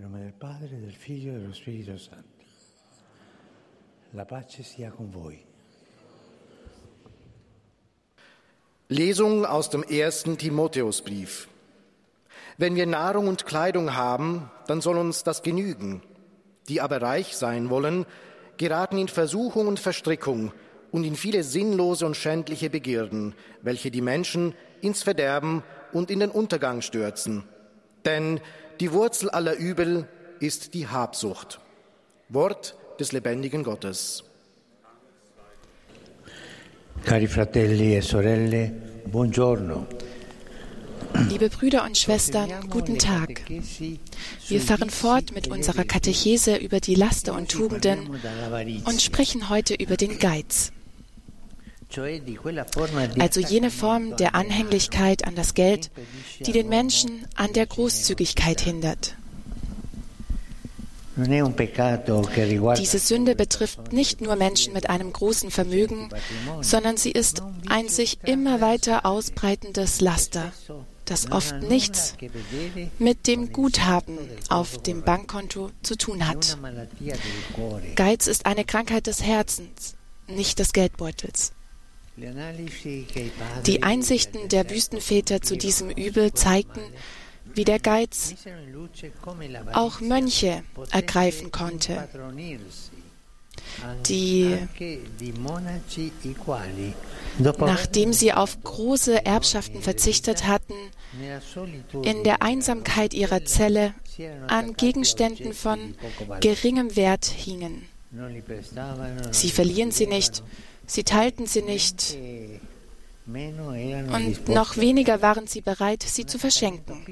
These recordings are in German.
Nel nome del Padre, del Figlio e dello Spirito Santo. La pace sia con voi. Lesung aus dem ersten Timotheusbrief. Wenn wir Nahrung und Kleidung haben, dann soll uns das genügen. Die aber reich sein wollen, geraten in Versuchung und Verstrickung und in viele sinnlose und schändliche Begierden, welche die Menschen ins Verderben und in den Untergang stürzen. Denn die Wurzel aller Übel ist die Habsucht. Wort des lebendigen Gottes. Cari fratelli e sorelle, buongiorno. Liebe Brüder und Schwestern, guten Tag. Wir fahren fort mit unserer Katechese über die Laster und Tugenden und sprechen heute über den Geiz. Also jene Form der Anhänglichkeit an das Geld, die den Menschen an der Großzügigkeit hindert. Diese Sünde betrifft nicht nur Menschen mit einem großen Vermögen, sondern sie ist ein sich immer weiter ausbreitendes Laster, das oft nichts mit dem Guthaben auf dem Bankkonto zu tun hat. Geiz ist eine Krankheit des Herzens, nicht des Geldbeutels. Die Einsichten der Wüstenväter zu diesem Übel zeigten, wie der Geiz auch Mönche ergreifen konnte, die, nachdem sie auf große Erbschaften verzichtet hatten, in der Einsamkeit ihrer Zelle an Gegenständen von geringem Wert hingen. Sie verlieren sie nicht, sie teilten sie nicht, und noch weniger waren sie bereit, sie zu verschenken.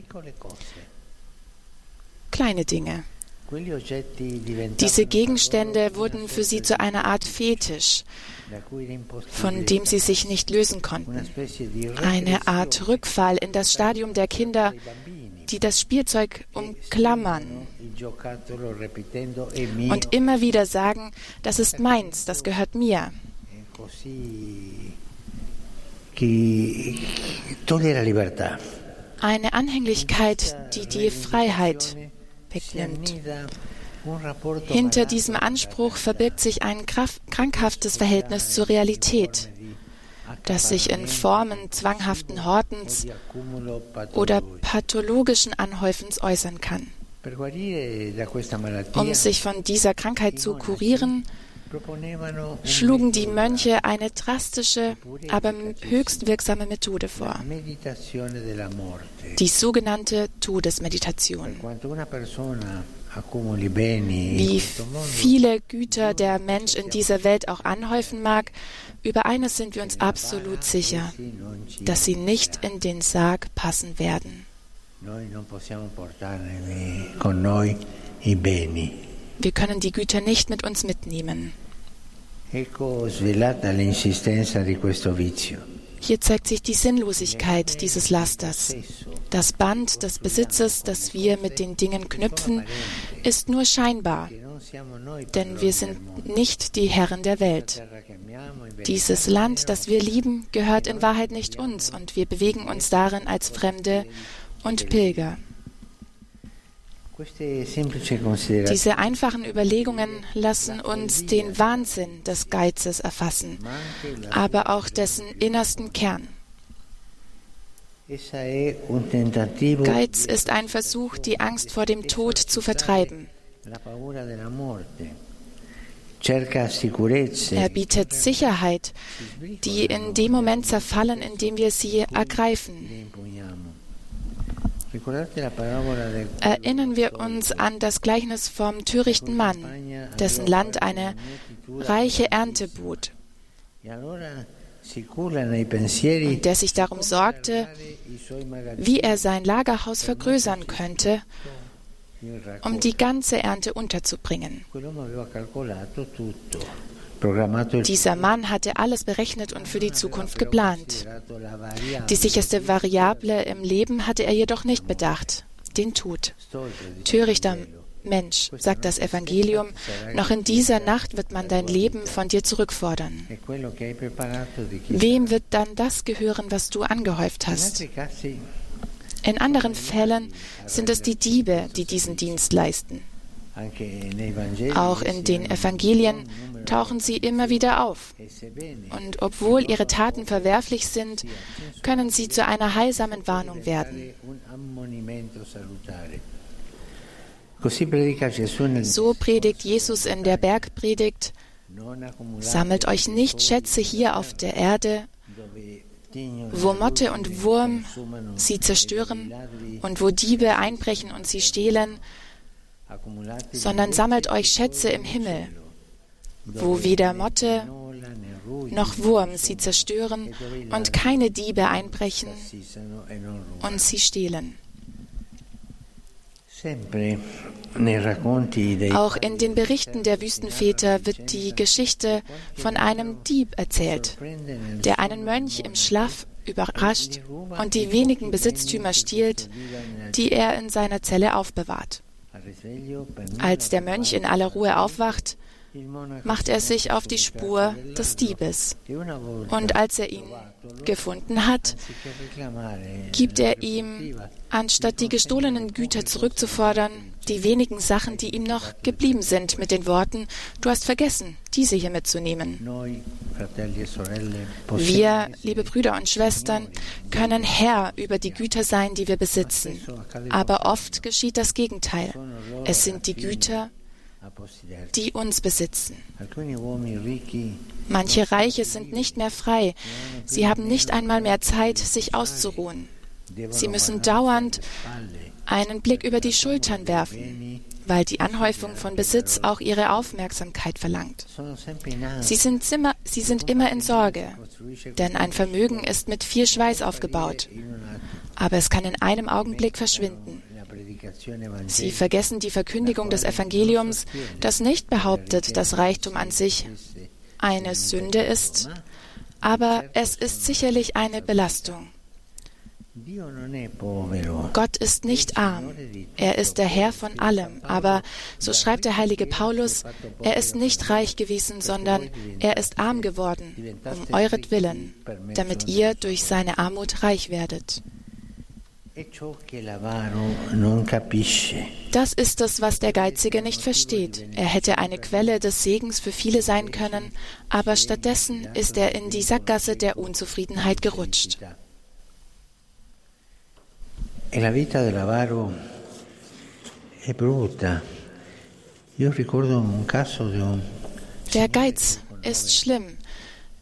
Kleine Dinge. Diese Gegenstände wurden für sie zu einer Art Fetisch, von dem sie sich nicht lösen konnten. Eine Art Rückfall in das Stadium der Kinder, die das Spielzeug umklammern und immer wieder sagen, das ist meins, das gehört mir eine Anhänglichkeit, die die Freiheit wegnimmt. Hinter diesem Anspruch verbirgt sich ein krankhaftes Verhältnis zur Realität, das sich in Formen zwanghaften Hortens oder pathologischen Anhäufens äußern kann. Um sich von dieser Krankheit zu kurieren, schlugen die Mönche eine drastische, aber höchst wirksame Methode vor. Die sogenannte Todesmeditation. Wie viele Güter der Mensch in dieser Welt auch anhäufen mag, über eines sind wir uns absolut sicher, dass sie nicht in den Sarg passen werden. Wir können die Güter nicht mit uns mitnehmen. Hier zeigt sich die Sinnlosigkeit dieses Lasters. Das Band des Besitzes, das wir mit den Dingen knüpfen, ist nur scheinbar, denn wir sind nicht die Herren der Welt. Dieses Land, das wir lieben, gehört in Wahrheit nicht uns und wir bewegen uns darin als Fremde und Pilger. Diese einfachen Überlegungen lassen uns den Wahnsinn des Geizes erfassen, aber auch dessen innersten Kern. Geiz ist ein Versuch, die Angst vor dem Tod zu vertreiben. Er bietet Sicherheit, die in dem Moment zerfallen, in dem wir sie ergreifen. Erinnern wir uns an das Gleichnis vom törichten Mann, dessen Land eine reiche Ernte bot und der sich darum sorgte, wie er sein Lagerhaus vergrößern könnte, um die ganze Ernte unterzubringen. Dieser Mann hatte alles berechnet und für die Zukunft geplant. Die sicherste Variable im Leben hatte er jedoch nicht bedacht, den Tod. Törichter Mensch, sagt das Evangelium, noch in dieser Nacht wird man dein Leben von dir zurückfordern. Wem wird dann das gehören, was du angehäuft hast? In anderen Fällen sind es die Diebe, die diesen Dienst leisten. Auch in den Evangelien tauchen sie immer wieder auf. Und obwohl ihre Taten verwerflich sind, können sie zu einer heilsamen Warnung werden. So predigt Jesus in der Bergpredigt, sammelt euch nicht Schätze hier auf der Erde, wo Motte und Wurm sie zerstören und wo Diebe einbrechen und sie stehlen, sondern sammelt euch Schätze im Himmel, wo weder Motte noch Wurm sie zerstören und keine Diebe einbrechen und sie stehlen. Auch in den Berichten der Wüstenväter wird die Geschichte von einem Dieb erzählt, der einen Mönch im Schlaf überrascht und die wenigen Besitztümer stiehlt, die er in seiner Zelle aufbewahrt. Als der Mönch in aller Ruhe aufwacht, macht er sich auf die Spur des Diebes. Und als er ihn gefunden hat, gibt er ihm, anstatt die gestohlenen Güter zurückzufordern, die wenigen Sachen, die ihm noch geblieben sind, mit den Worten, du hast vergessen, diese hier mitzunehmen. Wir, liebe Brüder und Schwestern, können Herr über die Güter sein, die wir besitzen. Aber oft geschieht das Gegenteil. Es sind die Güter, die uns besitzen. Manche Reiche sind nicht mehr frei. Sie haben nicht einmal mehr Zeit, sich auszuruhen. Sie müssen dauernd einen Blick über die Schultern werfen, weil die Anhäufung von Besitz auch ihre Aufmerksamkeit verlangt. Sie sind, immer, sie sind immer in Sorge, denn ein Vermögen ist mit viel Schweiß aufgebaut, aber es kann in einem Augenblick verschwinden. Sie vergessen die Verkündigung des Evangeliums, das nicht behauptet, dass Reichtum an sich eine Sünde ist, aber es ist sicherlich eine Belastung. Gott ist nicht arm, er ist der Herr von allem, aber, so schreibt der heilige Paulus, er ist nicht reich gewesen, sondern er ist arm geworden, um euretwillen, damit ihr durch seine Armut reich werdet. Das ist es, was der Geizige nicht versteht. Er hätte eine Quelle des Segens für viele sein können, aber stattdessen ist er in die Sackgasse der Unzufriedenheit gerutscht. E la vita dell'avaro è brutta. Io ricordo un caso di un Der Geiz ist schlimm.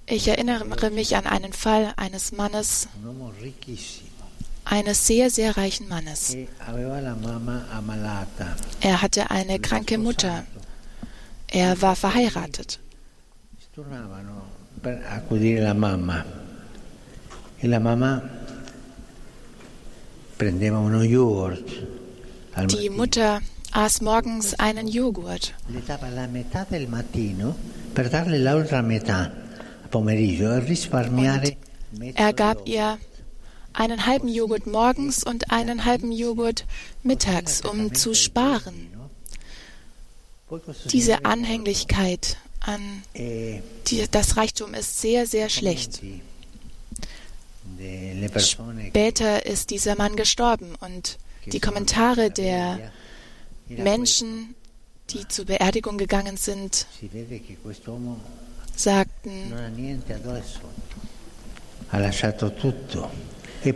Ich erinnere mich an einen Fall eines Mannes, eines sehr, sehr reichen Mannes. Er hatte eine kranke Mutter. Er war verheiratet. E die Mutter aß morgens einen Joghurt. Und er gab ihr einen halben Joghurt morgens und einen halben Joghurt mittags, um zu sparen. Diese Anhänglichkeit an die, das Reichtum ist sehr, sehr schlecht. Später ist dieser Mann gestorben und die Kommentare der Menschen, die zur Beerdigung gegangen sind, sagten, E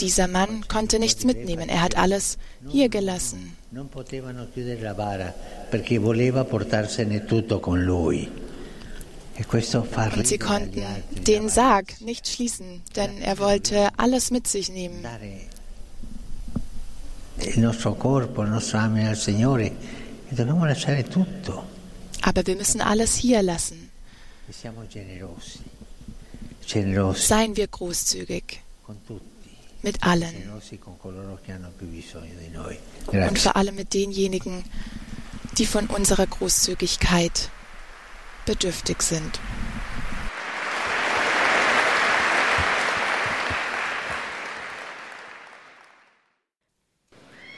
Dieser Mann konnte nichts mitnehmen. Er hat alles hier gelassen. Und sie konnten den Sarg nicht schließen, denn er wollte alles mit sich nehmen. Aber wir müssen alles hier lassen. Seien wir großzügig mit allen und vor allem mit denjenigen, die von unserer Großzügigkeit bedürftig sind.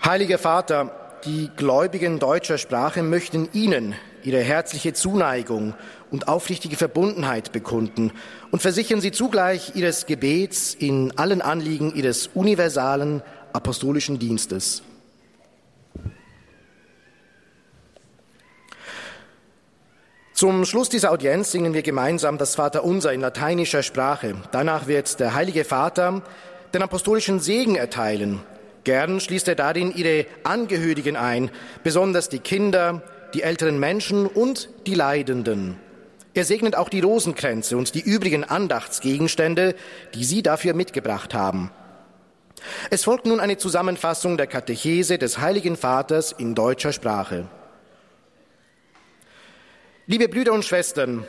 Heiliger Vater, die Gläubigen deutscher Sprache möchten Ihnen ihre herzliche Zuneigung und aufrichtige Verbundenheit bekunden und versichern Sie zugleich Ihres Gebets in allen Anliegen Ihres universalen, apostolischen Dienstes. Zum Schluss dieser Audienz singen wir gemeinsam das Vaterunser in lateinischer Sprache. Danach wird der Heilige Vater den apostolischen Segen erteilen. Gern schließt er darin ihre Angehörigen ein, besonders die Kinder, die älteren Menschen und die Leidenden. Er segnet auch die Rosenkränze und die übrigen Andachtsgegenstände, die Sie dafür mitgebracht haben. Es folgt nun eine Zusammenfassung der Katechese des Heiligen Vaters in deutscher Sprache. Liebe Brüder und Schwestern,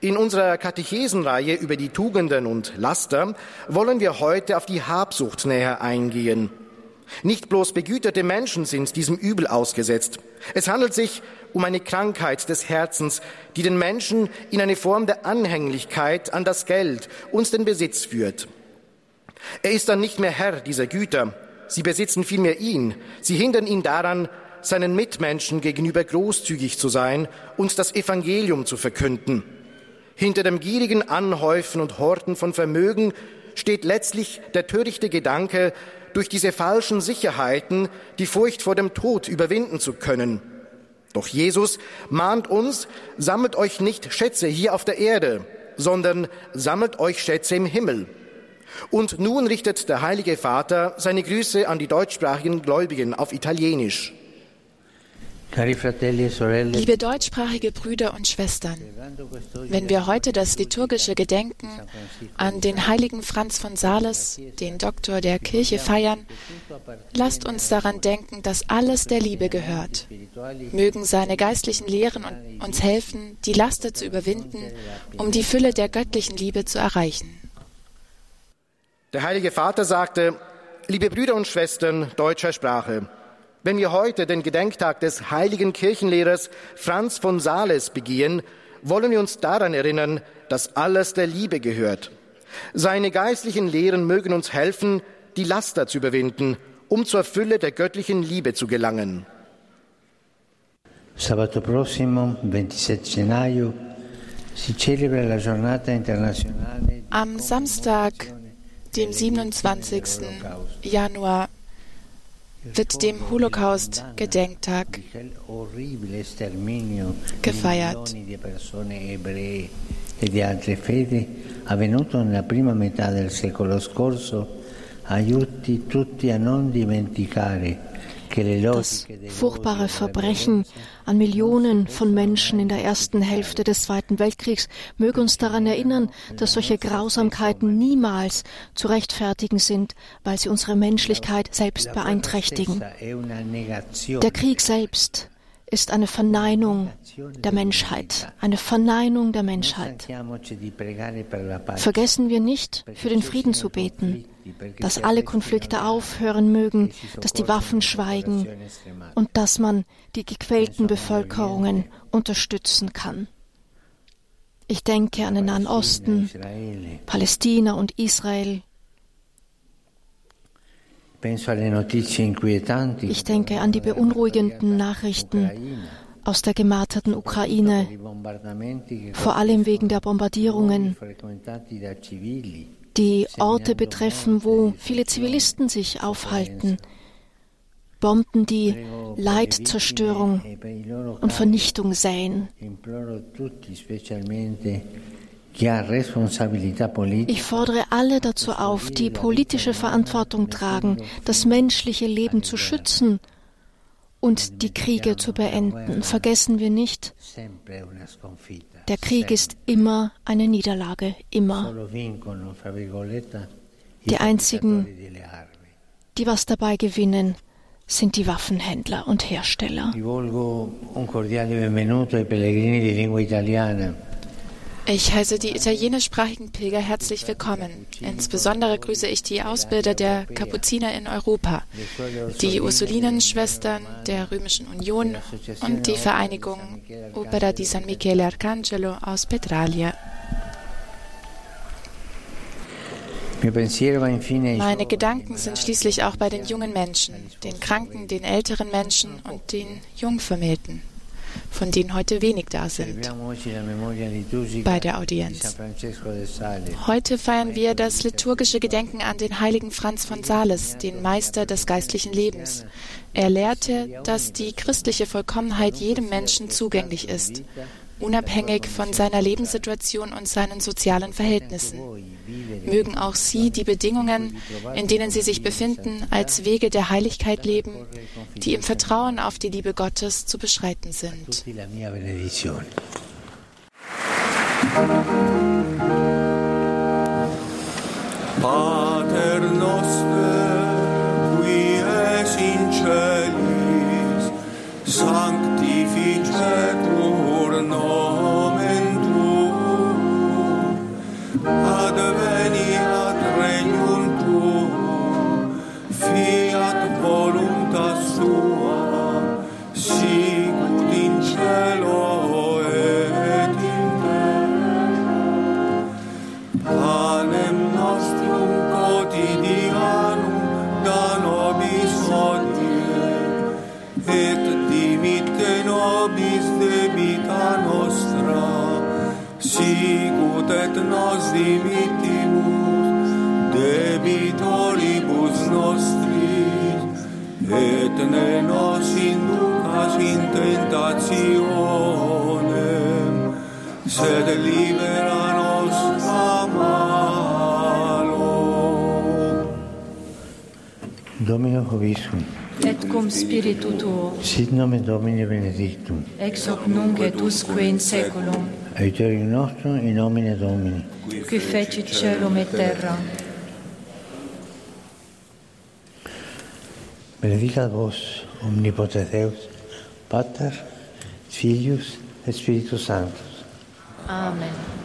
in unserer Katechesenreihe über die Tugenden und Laster wollen wir heute auf die Habsucht näher eingehen. Nicht bloß begüterte Menschen sind diesem Übel ausgesetzt. Es handelt sich um eine Krankheit des Herzens, die den Menschen in eine Form der Anhänglichkeit an das Geld und den Besitz führt. Er ist dann nicht mehr Herr dieser Güter. Sie besitzen vielmehr ihn. Sie hindern ihn daran, seinen Mitmenschen gegenüber großzügig zu sein und das Evangelium zu verkünden. Hinter dem gierigen Anhäufen und Horten von Vermögen steht letztlich der törichte Gedanke, durch diese falschen Sicherheiten die Furcht vor dem Tod überwinden zu können. Doch Jesus mahnt uns, sammelt euch nicht Schätze hier auf der Erde, sondern sammelt euch Schätze im Himmel. Und nun richtet der Heilige Vater seine Grüße an die deutschsprachigen Gläubigen auf Italienisch. E Liebe deutschsprachige Brüder und Schwestern, wenn wir heute das liturgische Gedenken an den heiligen Franz von Sales, den Doktor der Kirche, feiern, lasst uns daran denken, dass alles der Liebe gehört. Mögen seine geistlichen Lehren uns helfen, die Laster zu überwinden, um die Fülle der göttlichen Liebe zu erreichen. Der Heilige Vater sagte, liebe Brüder und Schwestern deutscher Sprache, wenn wir heute den Gedenktag des heiligen Kirchenlehrers Franz von Sales begehen, wollen wir uns daran erinnern, dass alles der Liebe gehört. Seine geistlichen Lehren mögen uns helfen, die Laster zu überwinden, um zur Fülle der göttlichen Liebe zu gelangen. Sabato prossimo, 27 gennaio, si celebra la giornata internazionale. Am Samstag, dem 27. Januar, wird dem Holocaust-Gedenktag gefeiert. e di altre fedi avvenuto nella prima metà del secolo scorso aiuti tutti a non dimenticare das furchtbare Verbrechen an Millionen von Menschen in der ersten Hälfte des Zweiten Weltkriegs möge uns daran erinnern, dass solche Grausamkeiten niemals zu rechtfertigen sind, weil sie unsere Menschlichkeit selbst beeinträchtigen. Der Krieg selbst ist eine Verneinung der Menschheit, eine Verneinung der Menschheit. Vergessen wir nicht, für den Frieden zu beten, dass alle Konflikte aufhören mögen, dass die Waffen schweigen und dass man die gequälten Bevölkerungen unterstützen kann. Ich denke an den Nahen Osten, Palästina und Israel, ich denke an die beunruhigenden Nachrichten aus der gemarterten Ukraine, vor allem wegen der Bombardierungen, die Orte betreffen, wo viele Zivilisten sich aufhalten. Bomben, die Leid, Zerstörung und Vernichtung säen. Ich fordere alle dazu auf, die politische Verantwortung tragen, das menschliche Leben zu schützen und die Kriege zu beenden. Vergessen wir nicht, der Krieg ist immer eine Niederlage, immer. Die einzigen, die was dabei gewinnen, sind die Waffenhändler und Hersteller. Ich heiße die italienischsprachigen Pilger herzlich willkommen. Insbesondere grüße ich die Ausbilder der Kapuziner in Europa, die Ursulinenschwestern der Römischen Union und die Vereinigung Opera di San Michele Arcangelo aus Petralia. Meine Gedanken sind schließlich auch bei den jungen Menschen, den Kranken, den älteren Menschen und den Jungvermählten. Von denen heute wenig da sind bei der Audienz. Heute feiern wir das liturgische Gedenken an den heiligen Franz von Sales, den Meister des geistlichen Lebens. Er lehrte, dass die christliche Vollkommenheit jedem Menschen zugänglich ist unabhängig von seiner Lebenssituation und seinen sozialen Verhältnissen. Mögen auch Sie die Bedingungen, in denen Sie sich befinden, als Wege der Heiligkeit leben, die im Vertrauen auf die Liebe Gottes zu beschreiten sind. Pater ne nos inducas in tentationem, sed libera nos a malo. Domino Hoviscum, et cum spiritu tuo, sit nomen Domini benedictum, ex hoc nunc et usque in saeculum, aiuterium nostrum in nomine Domini. qui fecit celum et terra. Bendiga vos, omnipotente Deus, Pater, Filius, Espíritus Santos. Amén.